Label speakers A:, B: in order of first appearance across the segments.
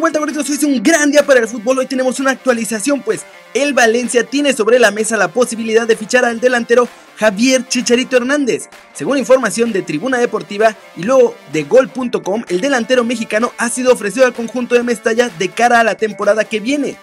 A: vuelta, gorditos. Hoy un gran día para el fútbol. Hoy tenemos una actualización, pues el Valencia tiene sobre la mesa la posibilidad de fichar al delantero Javier Chicharito Hernández. Según información de Tribuna Deportiva y luego de Gol.com, el delantero mexicano ha sido ofrecido al conjunto de Mestalla de cara a la temporada que viene.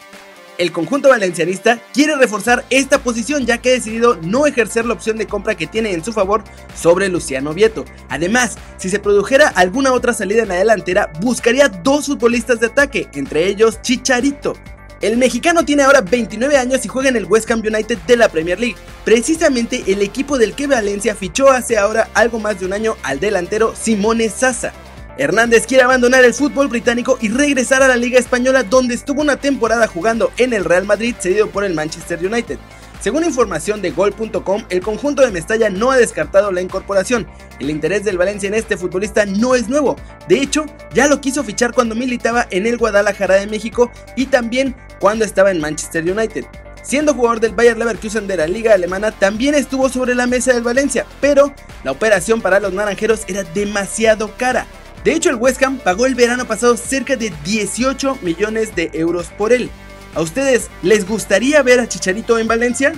A: El conjunto valencianista quiere reforzar esta posición ya que ha decidido no ejercer la opción de compra que tiene en su favor sobre Luciano Vieto. Además, si se produjera alguna otra salida en la delantera, buscaría dos futbolistas de ataque, entre ellos Chicharito. El mexicano tiene ahora 29 años y juega en el West Ham United de la Premier League, precisamente el equipo del que Valencia fichó hace ahora algo más de un año al delantero Simone Sasa. Hernández quiere abandonar el fútbol británico y regresar a la Liga Española donde estuvo una temporada jugando en el Real Madrid cedido por el Manchester United. Según información de Gol.com, el conjunto de Mestalla no ha descartado la incorporación. El interés del Valencia en este futbolista no es nuevo. De hecho, ya lo quiso fichar cuando militaba en el Guadalajara de México y también cuando estaba en Manchester United. Siendo jugador del Bayer Leverkusen de la liga alemana, también estuvo sobre la mesa del Valencia, pero la operación para los naranjeros era demasiado cara. De hecho, el West Ham pagó el verano pasado cerca de 18 millones de euros por él. ¿A ustedes les gustaría ver a Chicharito en Valencia?